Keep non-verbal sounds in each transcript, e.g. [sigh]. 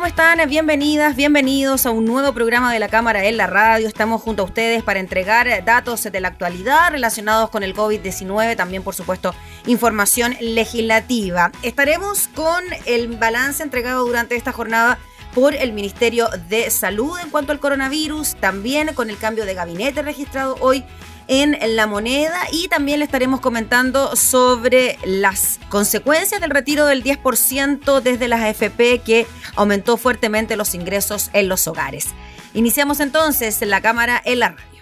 ¿Cómo están? Bienvenidas, bienvenidos a un nuevo programa de la Cámara en la Radio. Estamos junto a ustedes para entregar datos de la actualidad relacionados con el COVID-19, también por supuesto información legislativa. Estaremos con el balance entregado durante esta jornada por el Ministerio de Salud en cuanto al coronavirus, también con el cambio de gabinete registrado hoy en la moneda y también le estaremos comentando sobre las consecuencias del retiro del 10% desde las AFP que aumentó fuertemente los ingresos en los hogares. Iniciamos entonces la cámara en la radio.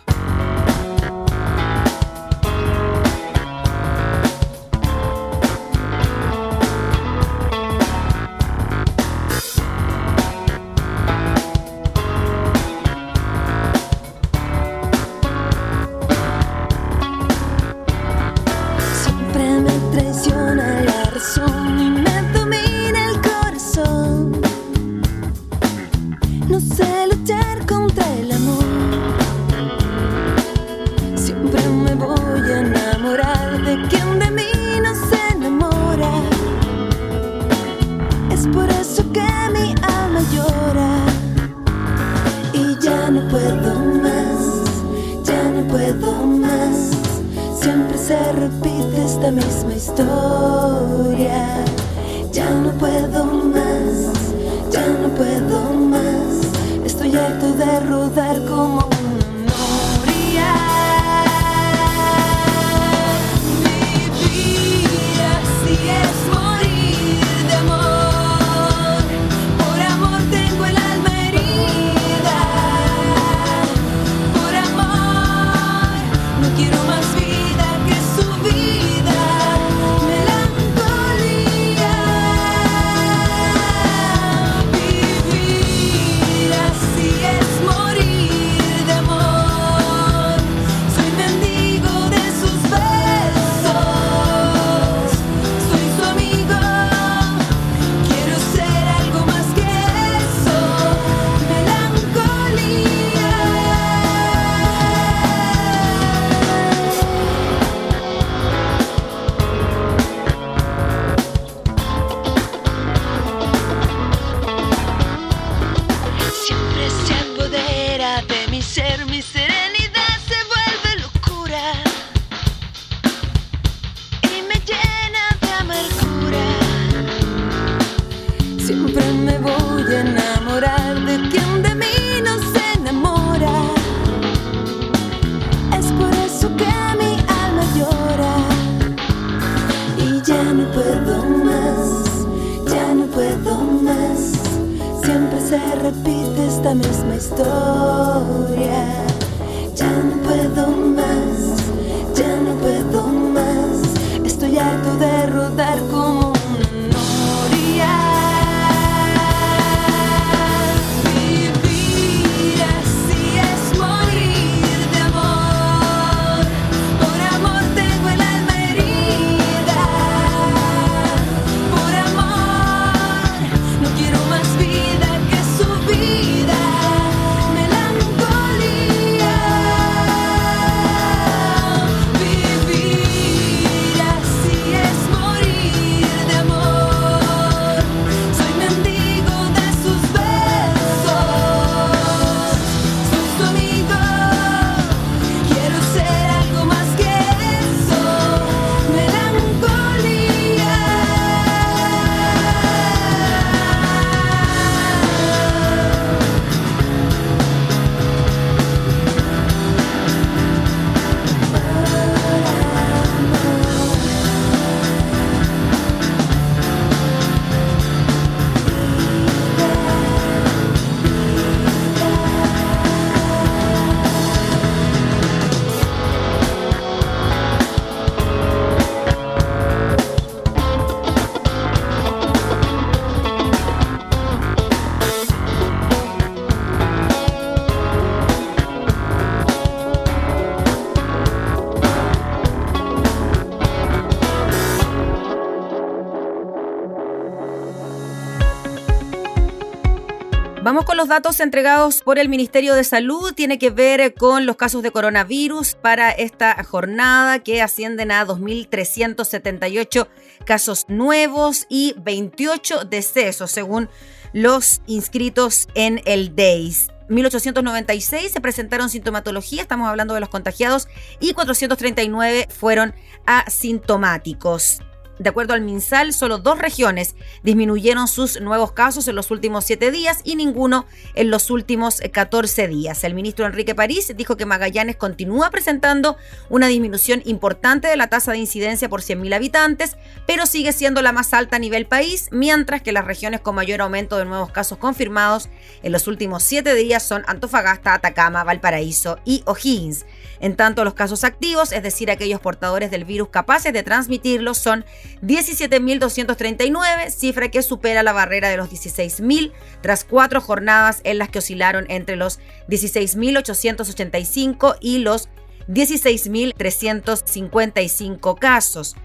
Vamos con los datos entregados por el Ministerio de Salud. Tiene que ver con los casos de coronavirus para esta jornada que ascienden a 2.378 casos nuevos y 28 decesos según los inscritos en el DEIS. 1896 se presentaron sintomatología, estamos hablando de los contagiados, y 439 fueron asintomáticos. De acuerdo al MinSal, solo dos regiones disminuyeron sus nuevos casos en los últimos siete días y ninguno en los últimos 14 días. El ministro Enrique París dijo que Magallanes continúa presentando una disminución importante de la tasa de incidencia por 100.000 habitantes, pero sigue siendo la más alta a nivel país, mientras que las regiones con mayor aumento de nuevos casos confirmados en los últimos siete días son Antofagasta, Atacama, Valparaíso y O'Higgins. En tanto, los casos activos, es decir, aquellos portadores del virus capaces de transmitirlo, son 17.239, cifra que supera la barrera de los 16.000 tras cuatro jornadas en las que oscilaron entre los 16.885 y los 16.355 casos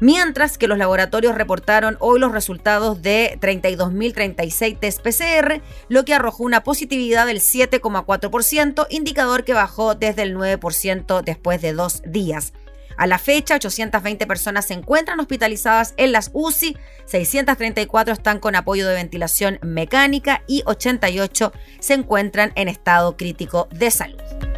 mientras que los laboratorios reportaron hoy los resultados de 32.036 test PCR, lo que arrojó una positividad del 7,4%, indicador que bajó desde el 9% después de dos días. A la fecha, 820 personas se encuentran hospitalizadas en las UCI, 634 están con apoyo de ventilación mecánica y 88 se encuentran en estado crítico de salud.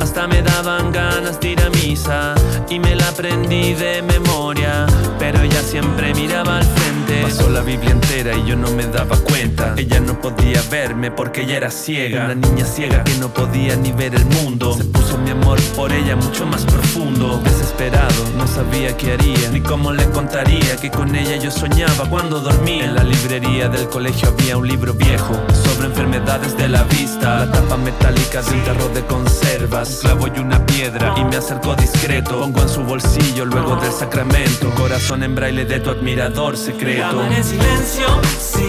hasta me daban ganas de ir a misa y me la aprendí de memoria, pero ella siempre miraba al frente. Pasó la Biblia entera y yo no me daba cuenta. Ella no podía verme porque ella era ciega, una niña ciega que no podía ni ver el mundo. Se puso mi amor por ella mucho más profundo. Desesperado, no sabía qué haría ni cómo le contaría que con ella yo soñaba cuando dormía. En la librería del colegio había un libro viejo sobre enfermedades de la vista, la tapa metálica de un tarro de conserva un clavo y una piedra y me acerco discreto. Pongo en su bolsillo luego del sacramento. Corazón en braille de tu admirador secreto. en silencio, sí,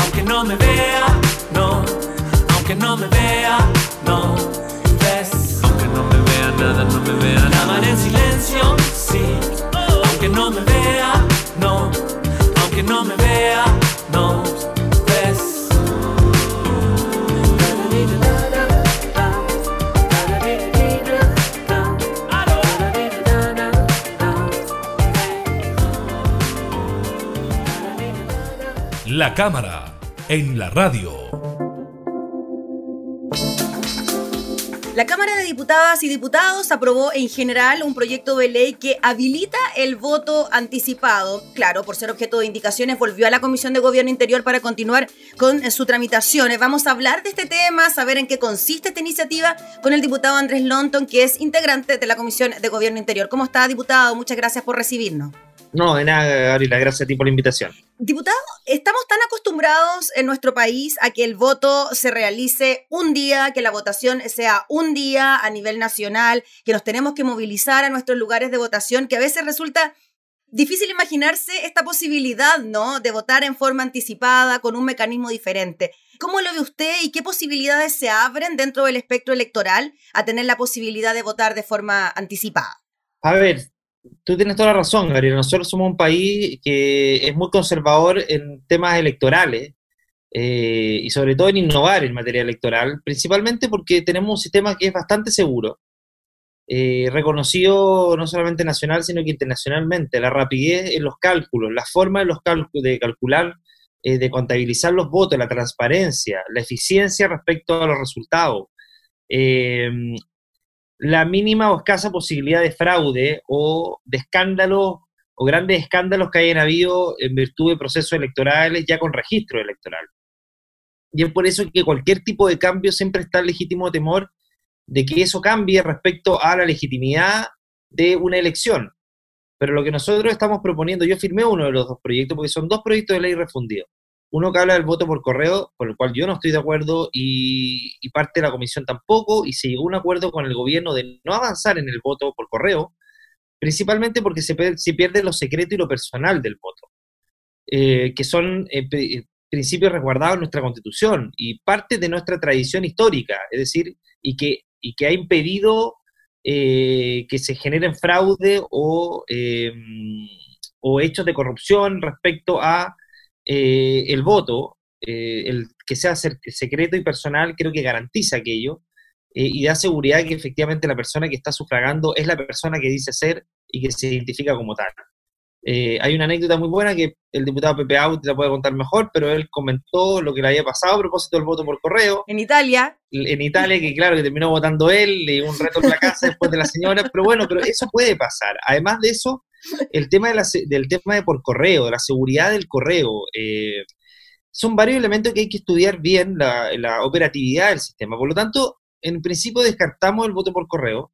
aunque no me vea, no, aunque no me vea, no, ves. Aunque no me vea nada, no me vea nada. en silencio, sí, aunque no me vea, no, aunque no me vea, no. La cámara en la radio. La Cámara de Diputadas y Diputados aprobó en general un proyecto de ley que habilita el voto anticipado. Claro, por ser objeto de indicaciones, volvió a la Comisión de Gobierno Interior para continuar con su tramitación. Vamos a hablar de este tema, saber en qué consiste esta iniciativa con el diputado Andrés Lonton, que es integrante de la Comisión de Gobierno Interior. ¿Cómo está, diputado? Muchas gracias por recibirnos. No, de nada, Gabriela, gracias a ti por la invitación. Diputado, estamos tan acostumbrados en nuestro país a que el voto se realice un día, que la votación sea un día a nivel nacional, que nos tenemos que movilizar a nuestros lugares de votación, que a veces resulta difícil imaginarse esta posibilidad, ¿no? De votar en forma anticipada, con un mecanismo diferente. ¿Cómo lo ve usted y qué posibilidades se abren dentro del espectro electoral a tener la posibilidad de votar de forma anticipada? A ver, tú tienes toda la razón, Gabriel. Nosotros somos un país que es muy conservador en temas electorales eh, y sobre todo en innovar en materia electoral, principalmente porque tenemos un sistema que es bastante seguro, eh, reconocido no solamente nacional, sino que internacionalmente. La rapidez en los cálculos, la forma de, los de calcular, eh, de contabilizar los votos, la transparencia, la eficiencia respecto a los resultados la mínima o escasa posibilidad de fraude o de escándalos o grandes escándalos que hayan habido en virtud de procesos electorales ya con registro electoral. Y es por eso que cualquier tipo de cambio siempre está el legítimo temor de que eso cambie respecto a la legitimidad de una elección. Pero lo que nosotros estamos proponiendo, yo firmé uno de los dos proyectos, porque son dos proyectos de ley refundidos. Uno que habla del voto por correo, con el cual yo no estoy de acuerdo y, parte de la comisión tampoco, y se llegó a un acuerdo con el gobierno de no avanzar en el voto por correo, principalmente porque se, pierde lo secreto y lo personal del voto, eh, que son eh, eh, principios resguardados en nuestra constitución y parte de nuestra tradición histórica, es decir, y que, y que ha impedido que se generen fraude o, o hechos de corrupción respecto a eh, el voto, eh, el que sea secreto y personal, creo que garantiza aquello eh, y da seguridad que efectivamente la persona que está sufragando es la persona que dice ser y que se identifica como tal. Hay una anécdota muy buena que el diputado Pepe Auti la puede contar mejor, pero él comentó lo que le había pasado a propósito del voto por correo. En Italia. En Italia, que claro, que terminó votando él, le dio un reto en la casa después de la señora, pero bueno, pero eso puede pasar. Además de eso, el tema de la, del tema de por correo, de la seguridad del correo, eh, son varios elementos que hay que estudiar bien la, operatividad del sistema. Por lo tanto, en principio descartamos el voto por correo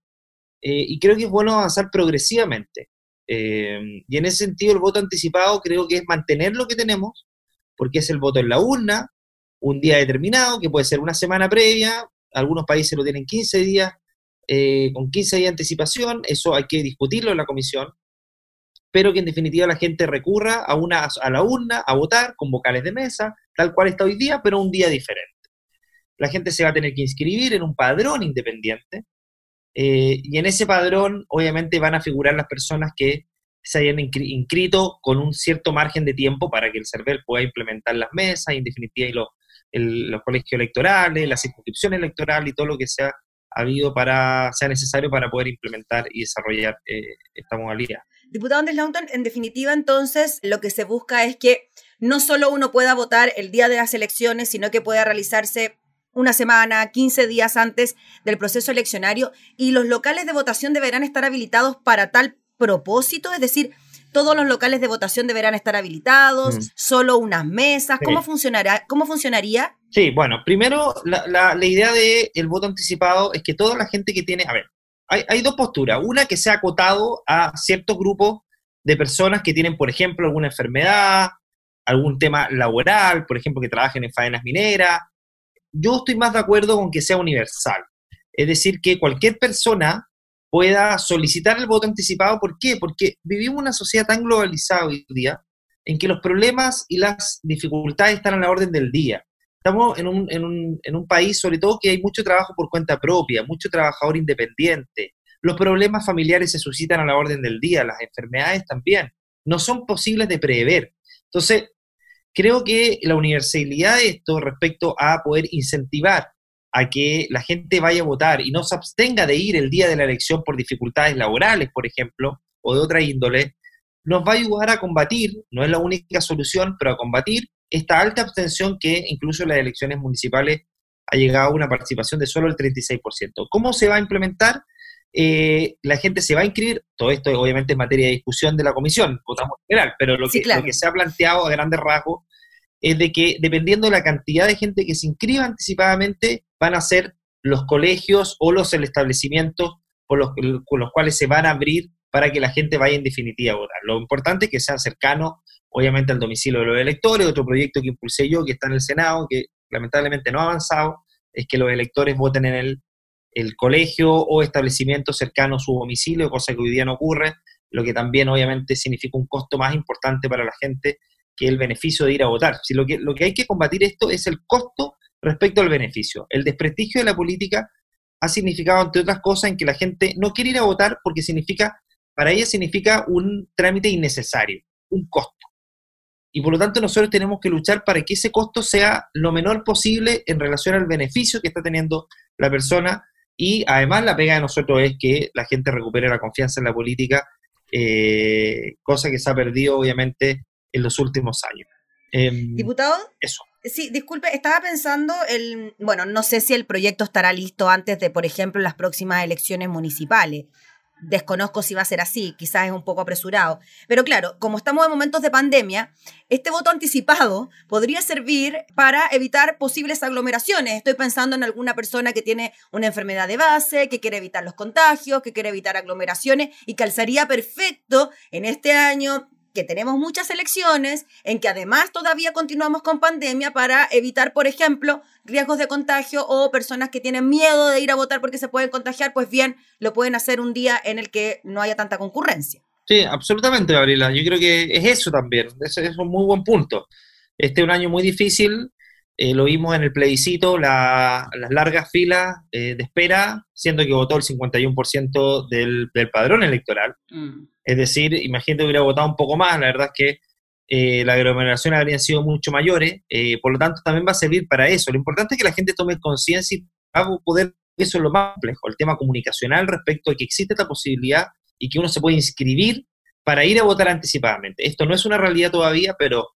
eh, y creo que es bueno avanzar progresivamente. Eh, y en ese sentido, el voto anticipado creo que es mantener lo que tenemos, porque es el voto en la urna, un día determinado, que puede ser una semana previa, algunos países lo tienen 15 días, con 15 días de anticipación, eso hay que discutirlo en la comisión, pero que en definitiva la gente recurra a, una, a la urna a votar con vocales de mesa, tal cual está hoy día, pero un día diferente. La gente se va a tener que inscribir en un padrón independiente eh, y en ese padrón obviamente van a figurar las personas que se hayan inscrito con un cierto margen de tiempo para que el CERVEL pueda implementar las mesas y en definitiva los colegios electorales, la circunscripción electoral y todo lo que sea habido para, sea necesario para poder implementar y desarrollar eh, esta modalidad. Diputado Andrés Launton, en definitiva, entonces, lo que se busca es que no solo uno pueda votar el día de las elecciones, sino que pueda realizarse una semana, 15 días antes del proceso eleccionario y los locales de votación deberán estar habilitados para tal propósito, es decir, todos los locales de votación deberán estar habilitados, mm. solo unas mesas, ¿cómo funcionará? ¿Cómo funcionaría? Sí, bueno, primero la, la, idea del el voto anticipado es que toda la gente que tiene, a ver, hay, dos posturas. Una que se ha acotado a ciertos grupos de personas que tienen, por ejemplo, alguna enfermedad, algún tema laboral, por ejemplo, que trabajen en faenas mineras. Yo estoy más de acuerdo con que sea universal. Es decir, que cualquier persona pueda solicitar el voto anticipado. ¿Por qué? Porque vivimos una sociedad tan globalizada hoy día en que los problemas y las dificultades están a la orden del día. Estamos en un, en, un, en un país, sobre todo, que hay mucho trabajo por cuenta propia, mucho trabajador independiente. Los problemas familiares se suscitan a la orden del día, las enfermedades también. No son posibles de prever. Entonces, creo que la universalidad de esto respecto a poder incentivar a que la gente vaya a votar y no se abstenga de ir el día de la elección por dificultades laborales, por ejemplo, o de otra índole, nos va a ayudar a combatir, no es la única solución, pero a combatir esta alta abstención que incluso en las elecciones municipales ha llegado a una participación de solo el 36%. ¿Cómo se va a implementar? Eh, la gente se va a inscribir, todo esto obviamente es materia de discusión de la comisión, votamos general, pero lo, que, lo que se ha planteado a grandes rasgos es de que dependiendo de la cantidad de gente que se inscriba anticipadamente, van a ser los colegios o los establecimientos con los cuales se van a abrir para que la gente vaya en definitiva a votar. Lo importante es que sean cercanos obviamente al domicilio de los electores. Otro proyecto que impulsé yo, que está en el Senado, que lamentablemente no ha avanzado, es que los electores voten en el, el colegio o establecimiento cercano a su domicilio, cosa que hoy día no ocurre, lo que también obviamente significa un costo más importante para la gente que el beneficio de ir a votar. Si lo, que, lo que hay que combatir esto es el costo respecto al beneficio. El desprestigio de la política ha significado, entre otras cosas, en que la gente no quiere ir a votar porque significa, para ella significa un trámite innecesario, un costo. Y por lo tanto nosotros tenemos que luchar para que ese costo sea lo menor posible en relación al beneficio que está teniendo la persona. Y además la pega de nosotros es que la gente recupere la confianza en la política, eh, cosa que se ha perdido obviamente en los últimos años. Em, Diputado. Eso. Sí, disculpe, estaba pensando, el, bueno, no sé si el proyecto estará listo antes de, por ejemplo, las próximas elecciones municipales. Desconozco si va a ser así, quizás es un poco apresurado. Pero claro, como estamos en momentos de pandemia, este voto anticipado podría servir para evitar posibles aglomeraciones. Estoy pensando en alguna persona que tiene una enfermedad de base, que quiere evitar los contagios, que quiere evitar aglomeraciones y calzaría perfecto en este año que tenemos muchas elecciones, en que además todavía continuamos con pandemia para evitar, por ejemplo, riesgos de contagio o personas que tienen miedo de ir a votar porque se pueden contagiar, pues bien, lo pueden hacer un día en el que no haya tanta concurrencia. Sí, absolutamente, Gabriela. Yo creo que es eso también. Ese es un muy buen punto. Este es un año muy difícil. Eh, lo vimos en el plebiscito, las largas filas eh, de espera, siendo que votó el 51% del, del padrón electoral. Mm. Es decir, imagínate que hubiera votado un poco más, la verdad es que eh, las aglomeraciones habrían sido mucho mayores, eh, por lo tanto también va a servir para eso. Lo importante es que la gente tome conciencia y va a poder, eso es lo más complejo, el tema comunicacional respecto a que existe esta posibilidad y que uno se puede inscribir para ir a votar anticipadamente. Esto no es una realidad todavía, pero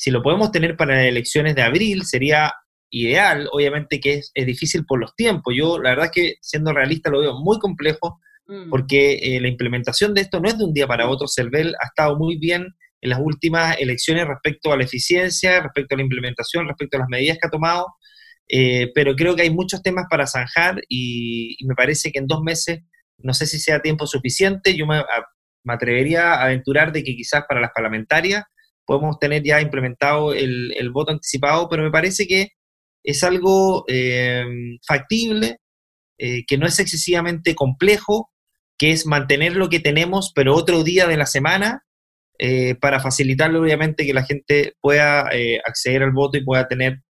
si lo podemos tener para las elecciones de abril sería ideal, obviamente que es, es difícil por los tiempos. Yo la verdad es que siendo realista lo veo muy complejo Mm. porque eh, la implementación de esto no es de un día para otro. CERVEL ha estado muy bien en las últimas elecciones respecto a la eficiencia, respecto a la implementación, respecto a las medidas que ha tomado, eh, pero creo que hay muchos temas para zanjar y, me parece que en dos meses, no sé si sea tiempo suficiente, yo me, atrevería a aventurar de que quizás para las parlamentarias podemos tener ya implementado el, voto anticipado, pero me parece que es algo eh, factible, que no es excesivamente complejo que es mantener lo que tenemos, pero otro día de la semana, eh, para facilitarlo, obviamente, que la gente pueda eh, acceder al voto y pueda tener,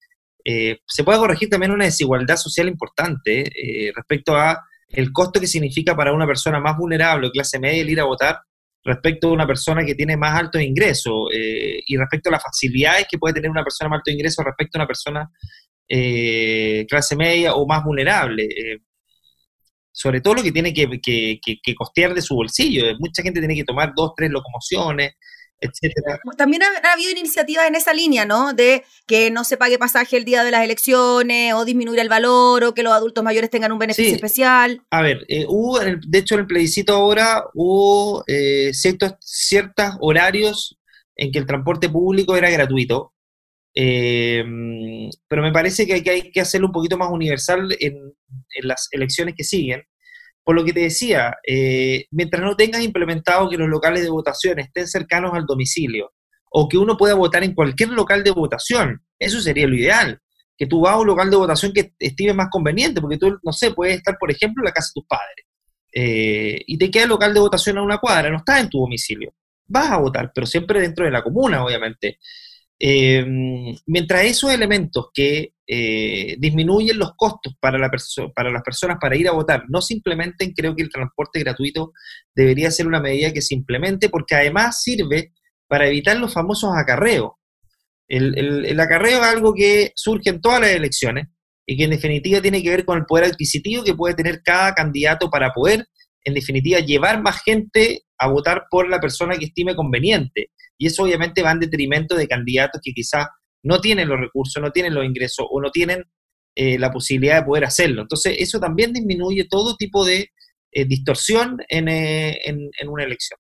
eh, se pueda corregir también una desigualdad social importante respecto a el costo que significa para una persona más vulnerable clase media el ir a votar respecto a una persona que tiene más altos ingresos y respecto a las facilidades que puede tener una persona más alto ingreso respecto a una persona clase media o más vulnerable sobre todo lo que tiene que, costear de su bolsillo. Mucha gente tiene que tomar dos, tres locomociones, etcétera. También ha, habido iniciativas en esa línea, ¿no? De que no se pague pasaje el día de las elecciones, o disminuir el valor, o que los adultos mayores tengan un beneficio especial. A ver, eh, hubo, de hecho, en el plebiscito ahora hubo eh, ciertos, ciertos horarios en que el transporte público era gratuito. Eh, pero me parece que hay, que hacerlo un poquito más universal en, las elecciones que siguen. Por lo que te decía, eh, mientras no tengas implementado que los locales de votación estén cercanos al domicilio o que uno pueda votar en cualquier local de votación, eso sería lo ideal. Que tú vas a un local de votación que estime más conveniente, porque tú, no sé, puedes estar, por ejemplo, en la casa de tus padres eh, y te queda el local de votación a una cuadra, no estás en tu domicilio. Vas a votar, pero siempre dentro de la comuna, obviamente. Eh, mientras esos elementos que eh, disminuyen los costos para, la para las personas para ir a votar no se implementen, creo que el transporte gratuito debería ser una medida que se implemente porque además sirve para evitar los famosos acarreos. El, el, acarreo es algo que surge en todas las elecciones y que en definitiva tiene que ver con el poder adquisitivo que puede tener cada candidato para poder, en definitiva, llevar más gente a votar por la persona que estime conveniente y eso obviamente va en detrimento de candidatos que quizás no tienen los recursos, no tienen los ingresos o no tienen eh, la posibilidad de poder hacerlo. Entonces, eso también disminuye todo tipo de eh, distorsión eh, en, una elección.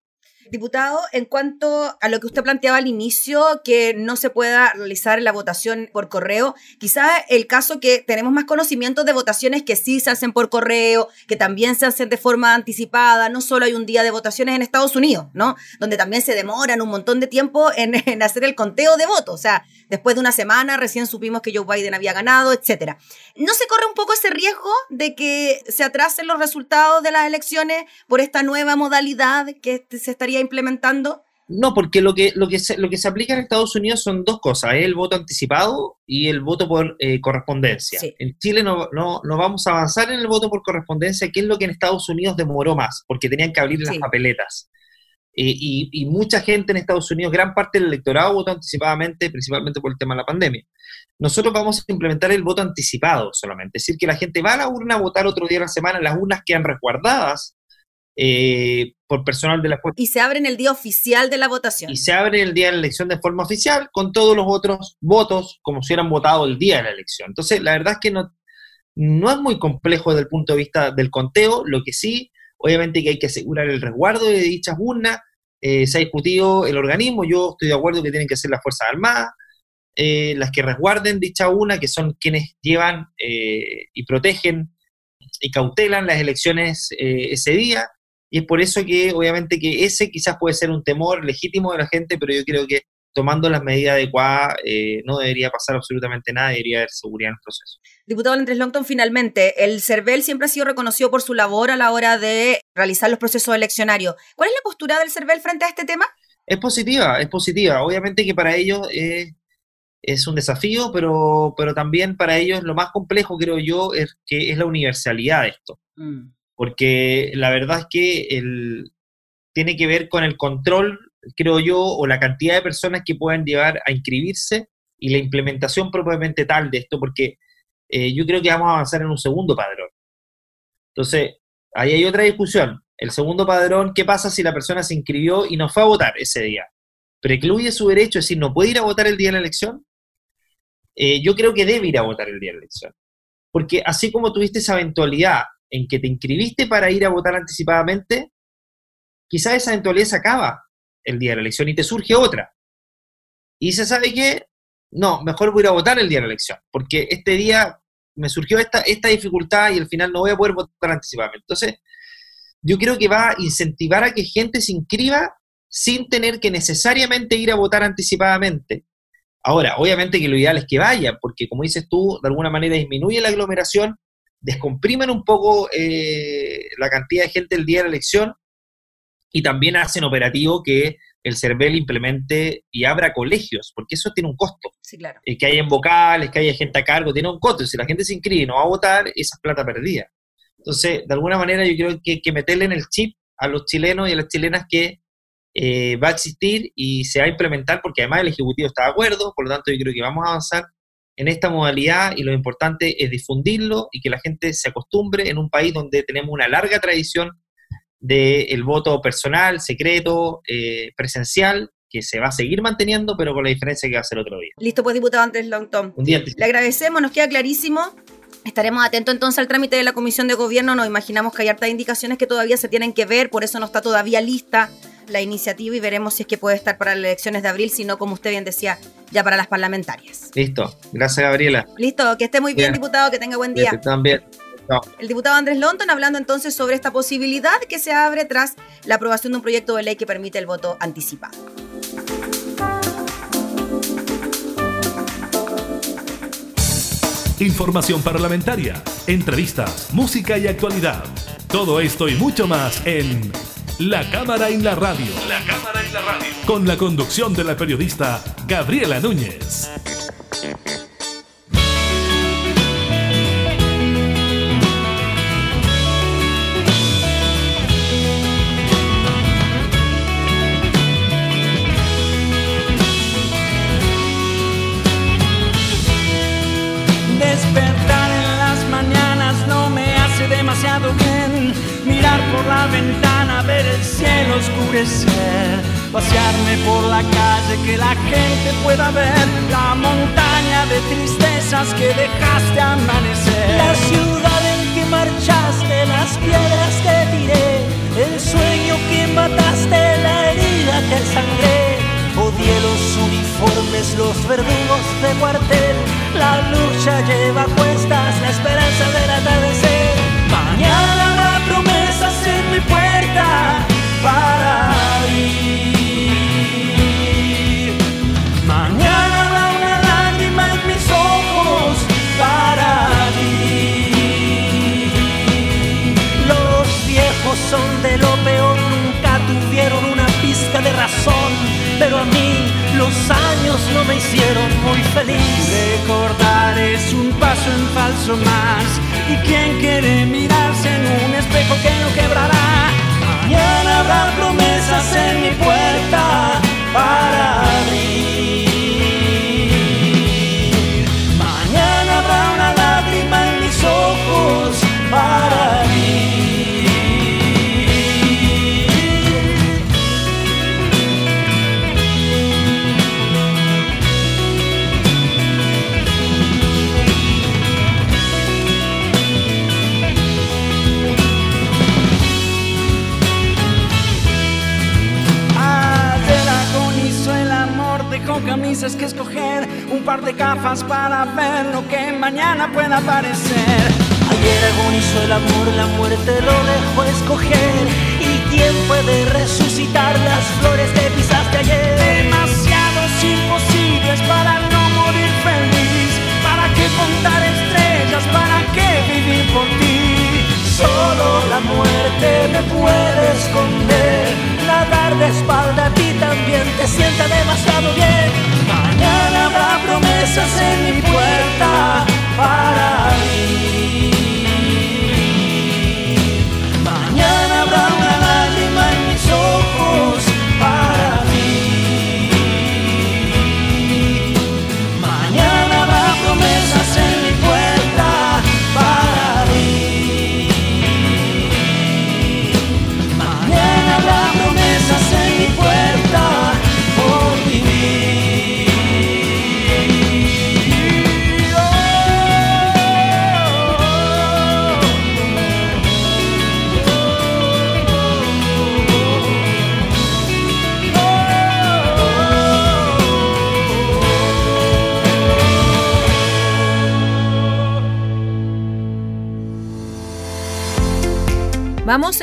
Diputado, en cuanto a lo que usted planteaba al inicio, que no se pueda realizar la votación por correo, quizá el caso que tenemos más conocimiento de votaciones que sí se hacen por correo, que también se hacen de forma anticipada, no solo hay un día de votaciones en Estados Unidos, ¿no? Donde también se demoran un montón de tiempo en, [laughs] en hacer el conteo de votos, o sea, después de una semana recién supimos que Joe Biden había ganado, etcétera. ¿No se corre un poco ese riesgo de que se atrasen los resultados de las elecciones por esta nueva modalidad que se estaría implementando? No, porque lo que, lo, que se, lo que se aplica en Estados Unidos son dos cosas, el voto anticipado y el voto por eh, correspondencia. En Chile no, no, no, vamos a avanzar en el voto por correspondencia, que es lo que en Estados Unidos demoró más, porque tenían que abrir las papeletas. Eh, y, y, mucha gente en Estados Unidos, gran parte del electorado votó anticipadamente, principalmente por el tema de la pandemia. Nosotros vamos a implementar el voto anticipado solamente, es decir, que la gente va a la urna a votar otro día de la semana, las urnas quedan resguardadas eh, por personal de la Y se abre en el día oficial de la votación. Y se abre el día de la elección de forma oficial con todos los otros votos como si hubieran votado el día de la elección. Entonces, la verdad es que no, no es muy complejo desde el punto de vista del conteo, lo que sí, obviamente que hay que asegurar el resguardo de dichas urnas, eh, se ha discutido el organismo, yo estoy de acuerdo que tienen que ser las Fuerzas Armadas, eh, las que resguarden dicha urna, que son quienes llevan y protegen y cautelan las elecciones ese día. Y es por eso que obviamente que ese quizás puede ser un temor legítimo de la gente, pero yo creo que tomando las medidas adecuadas eh, no debería pasar absolutamente nada, debería haber seguridad en el proceso. Diputado Andrés Longton, finalmente, el CERVEL siempre ha sido reconocido por su labor a la hora de realizar los procesos eleccionarios. ¿Cuál es la postura del CERVEL frente a este tema? Es positiva, es positiva. Obviamente que para ellos es un desafío, pero, pero también para ellos lo más complejo, creo yo, es que es la universalidad de esto. Mm porque la verdad es que el, tiene que ver con el control, creo yo, o la cantidad de personas que pueden llevar a inscribirse y la implementación propiamente tal de esto, porque eh, yo creo que vamos a avanzar en un segundo padrón. Entonces, ahí hay otra discusión. El segundo padrón, ¿qué pasa si la persona se inscribió y no fue a votar ese día? ¿Precluye su derecho? Es decir, ¿no puede ir a votar el día de la elección? Eh, yo creo que debe ir a votar el día de la elección. Porque así como tuviste esa eventualidad en que te inscribiste para ir a votar anticipadamente, quizás esa eventualidad se acaba el día de la elección y te surge otra. Y se sabe que, no, mejor voy a ir a votar el día de la elección, porque este día me surgió esta, esta dificultad y al final no voy a poder votar anticipadamente. Entonces, yo creo que va a incentivar a que gente se inscriba sin tener que necesariamente ir a votar anticipadamente. Ahora, obviamente que lo ideal es que vayan, porque como dices tú, de alguna manera disminuye la aglomeración descomprimen un poco eh, la cantidad de gente el día de la elección y también hacen operativo que el CERVEL implemente y abra colegios, porque eso tiene un costo. Sí, claro. Eh, que haya en vocales, que haya gente a cargo, tiene un costo. Si la gente se inscribe y no va a votar, esa es plata perdida. Entonces, de alguna manera yo creo que que meterle en el chip a los chilenos y a las chilenas que eh, va a existir y se va a implementar, porque además el Ejecutivo está de acuerdo, por lo tanto yo creo que vamos a avanzar en esta modalidad y lo importante es difundirlo y que la gente se acostumbre en un país donde tenemos una larga tradición del voto personal, secreto, eh, presencial, que se va a seguir manteniendo, pero con la diferencia que va a ser otro día. Listo, pues diputado Andrés Longton. Un día Le agradecemos, nos queda clarísimo. Estaremos atentos entonces al trámite de la Comisión de Gobierno. Nos imaginamos que hay hartas indicaciones que todavía se tienen que ver, por eso no está todavía lista la iniciativa y veremos si es que puede estar para las elecciones de abril, si no, como usted bien decía, ya para las parlamentarias. Listo. Gracias, Gabriela. Listo. Que esté muy bien, diputado. Que tenga buen día. también. El diputado Andrés Lonton hablando entonces sobre esta posibilidad que se abre tras la aprobación de un proyecto de ley que permite el voto anticipado. Información parlamentaria, entrevistas, música y actualidad. Todo esto y mucho más en la Cámara en la Radio. La Cámara en la Radio. Con la conducción de la periodista Gabriela Núñez. Despertar en las mañanas no me hace demasiado bien por la ventana, ver el cielo oscurecer, pasearme por la calle que la gente pueda ver, la montaña de tristezas que dejaste amanecer, la ciudad en que marchaste, las piedras que tiré, el sueño que mataste, la herida que sangré. Oh Odié los uniformes, los verdugos de cuartel, la lucha lleva cuestas, la esperanza del atardecer. Mañana para mí. Mañana habrá una lágrima mis ojos para ti. Los viejos son de lo peor, nunca tuvieron una pizca de razón, pero a mí los años no me hicieron muy feliz. Recordar es un paso en falso más. ¿Y quién quiere mirarse en un espejo que no quebrará? Mañana habrá promesas en mi puerta para de gafas para ver lo que mañana pueda aparecer. Ayer agonizó el amor, la muerte lo dejó escoger. ¿Y quién puede resucitar las flores que pisaste ayer? Demasiados imposibles para no morir feliz. ¿Para qué contar estrellas? ¿Para qué vivir por ti? Solo la muerte me puede esconder nadar de espalda a ti también te sienta demasiado bien. Mañana habrá promesas en mi puerta para mí.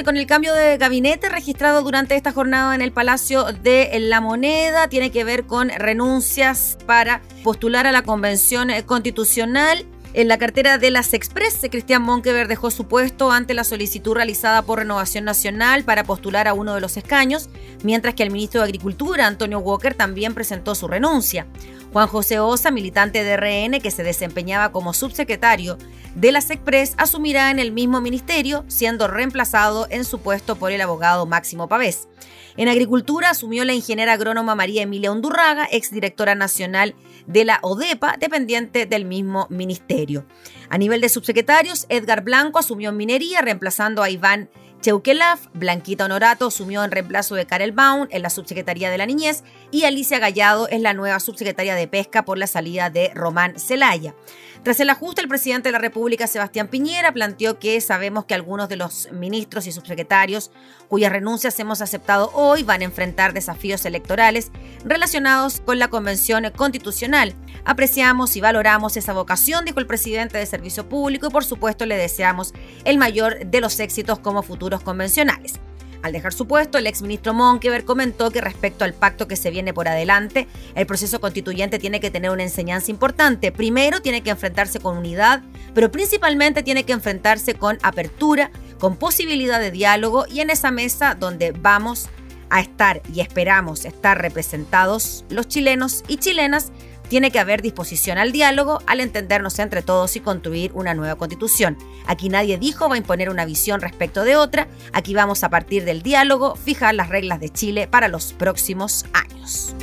Con el cambio de gabinete registrado durante esta jornada en el Palacio de la Moneda. Tiene que ver con renuncias para postular a la Convención Constitucional. En la cartera de las Express, Cristian Monkever dejó su puesto ante la solicitud realizada por Renovación Nacional para postular a uno de los escaños, mientras que el ministro de Agricultura, Antonio Walker, también presentó su renuncia. Juan José Osa, militante de RN que se desempeñaba como subsecretario de las Express, asumirá en el mismo ministerio, siendo reemplazado en su puesto por el abogado Máximo Pavés. En Agricultura asumió la ingeniera agrónoma María Emilia Undurraga, exdirectora nacional de la ODEPA, dependiente del mismo ministerio. A nivel de subsecretarios, Edgar Blanco asumió Minería, reemplazando a Iván Cheukelaf, Blanquita Honorato asumió en reemplazo de Karel Baum en la subsecretaría de la Niñez y Alicia Gallado es la nueva subsecretaria de Pesca por la salida de Román Celaya. Tras el ajuste, el presidente de la República, Sebastián Piñera, planteó que sabemos que algunos de los ministros y subsecretarios cuyas renuncias hemos aceptado hoy van a enfrentar desafíos electorales relacionados con la Convención Constitucional. Apreciamos y valoramos esa vocación, dijo el presidente de Servicio Público, y por supuesto le deseamos el mayor de los éxitos como convencionales. Al dejar su puesto, el exministro Monkever comentó que respecto al pacto que se viene por adelante, el proceso constituyente tiene que tener una enseñanza importante. Primero, tiene que enfrentarse con unidad, pero principalmente tiene que enfrentarse con apertura, con posibilidad de diálogo y en esa mesa donde vamos a estar y esperamos estar representados los chilenos y chilenas, tiene que haber disposición al diálogo, al entendernos entre todos y construir una nueva constitución. Aquí nadie dijo va a imponer una visión respecto de otra, aquí vamos a partir del diálogo, fijar las reglas de Chile para los próximos años.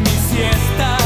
mi siesta.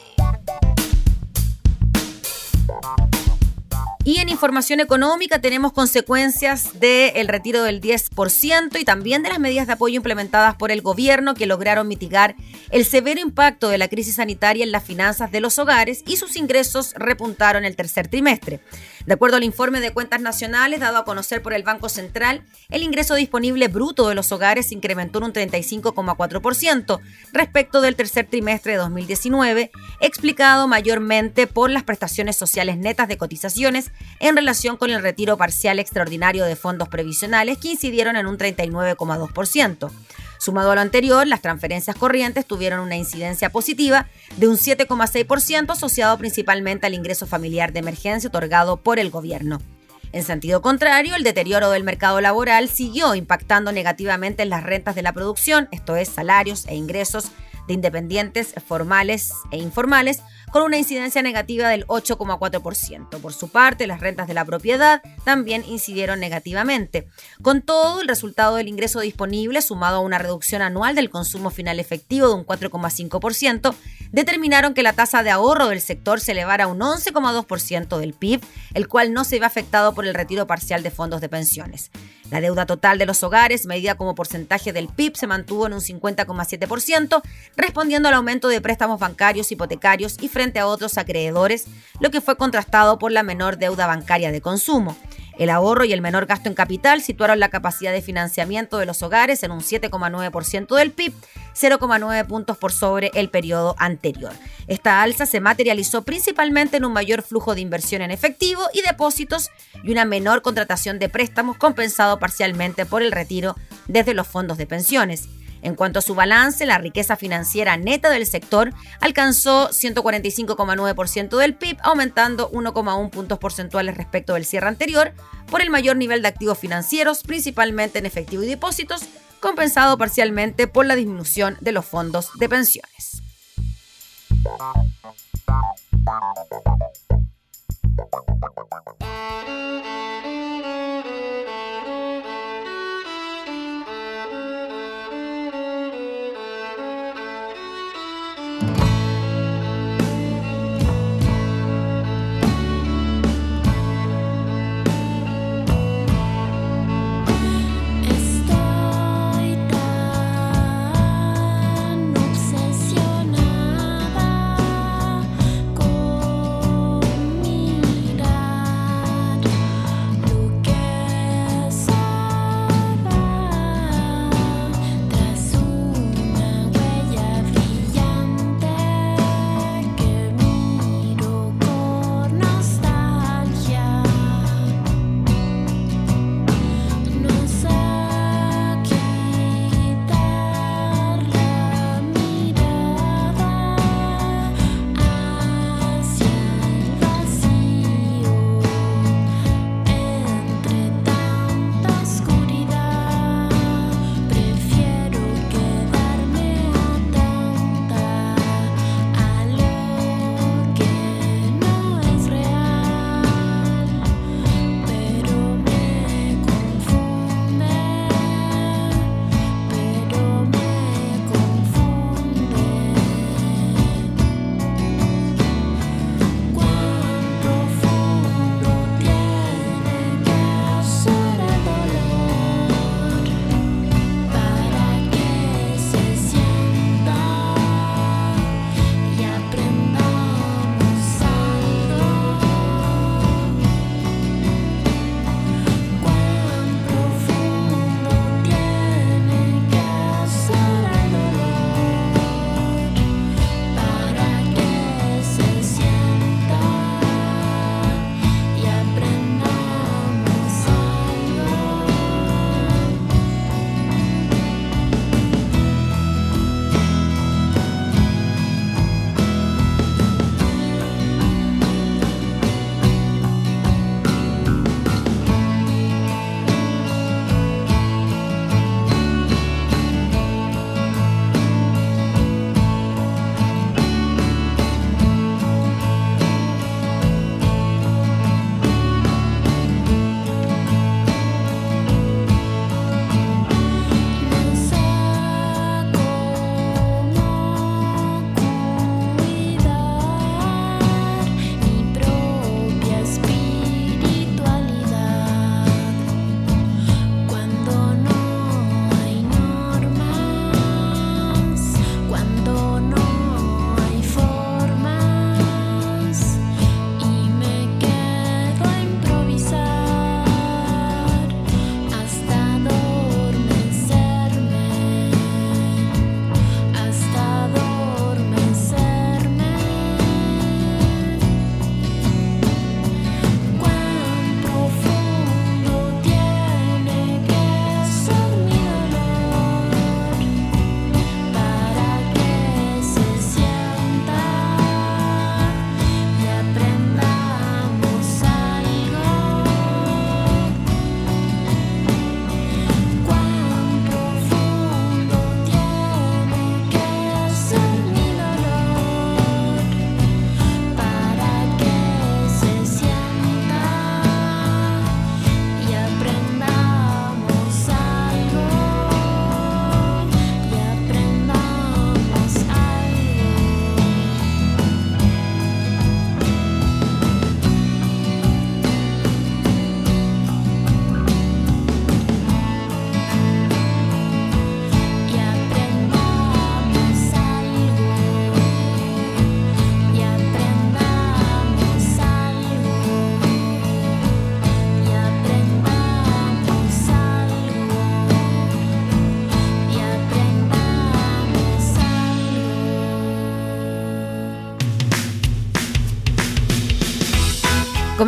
Y en información económica tenemos consecuencias del retiro del 10% y también de las medidas de apoyo implementadas por el gobierno que lograron mitigar el severo impacto de la crisis sanitaria en las finanzas de los hogares y sus ingresos repuntaron el tercer trimestre. De acuerdo al informe de cuentas nacionales dado a conocer por el Banco Central, el ingreso disponible bruto de los hogares incrementó en un 35,4% respecto del tercer trimestre de 2019, explicado mayormente por las prestaciones sociales netas de cotizaciones en relación con el retiro parcial extraordinario de fondos previsionales que incidieron en un 39,2%. Sumado a lo anterior, las transferencias corrientes tuvieron una incidencia positiva de un 7,6% asociado principalmente al ingreso familiar de emergencia otorgado por el gobierno. En sentido contrario, el deterioro del mercado laboral siguió impactando negativamente en las rentas de la producción, esto es, salarios e ingresos de independientes formales e informales, con una incidencia negativa del 8,4%. Por su parte, las rentas de la propiedad también incidieron negativamente. Con todo, el resultado del ingreso disponible, sumado a una reducción anual del consumo final efectivo de un 4,5%, determinaron que la tasa de ahorro del sector se elevara a un 11,2% del PIB, el cual no se ve afectado por el retiro parcial de fondos de pensiones. La deuda total de los hogares, medida como porcentaje del PIB, se mantuvo en un 50,7%, respondiendo al aumento de préstamos bancarios, hipotecarios y frente a otros acreedores, lo que fue contrastado por la menor deuda bancaria de consumo. El ahorro y el menor gasto en capital situaron la capacidad de financiamiento de los hogares en un 7,9% del PIB, 0,9 puntos por sobre el periodo anterior. Esta alza se materializó principalmente en un mayor flujo de inversión en efectivo y depósitos y una menor contratación de préstamos compensado parcialmente por el retiro desde los fondos de pensiones. En cuanto a su balance, la riqueza financiera neta del sector alcanzó 145,9% del PIB, aumentando 1,1 puntos porcentuales respecto del cierre anterior por el mayor nivel de activos financieros, principalmente en efectivo y depósitos, compensado parcialmente por la disminución de los fondos de pensiones.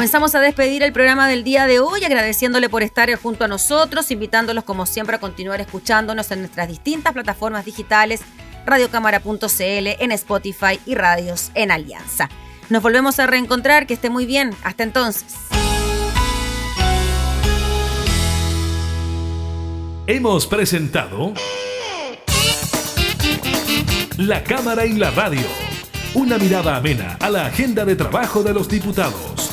Comenzamos a despedir el programa del día de hoy, agradeciéndole por estar junto a nosotros, invitándolos como siempre a continuar escuchándonos en nuestras distintas plataformas digitales, radiocámara.cl, en Spotify y radios en Alianza. Nos volvemos a reencontrar, que esté muy bien. Hasta entonces. Hemos presentado La Cámara y la Radio. Una mirada amena a la agenda de trabajo de los diputados.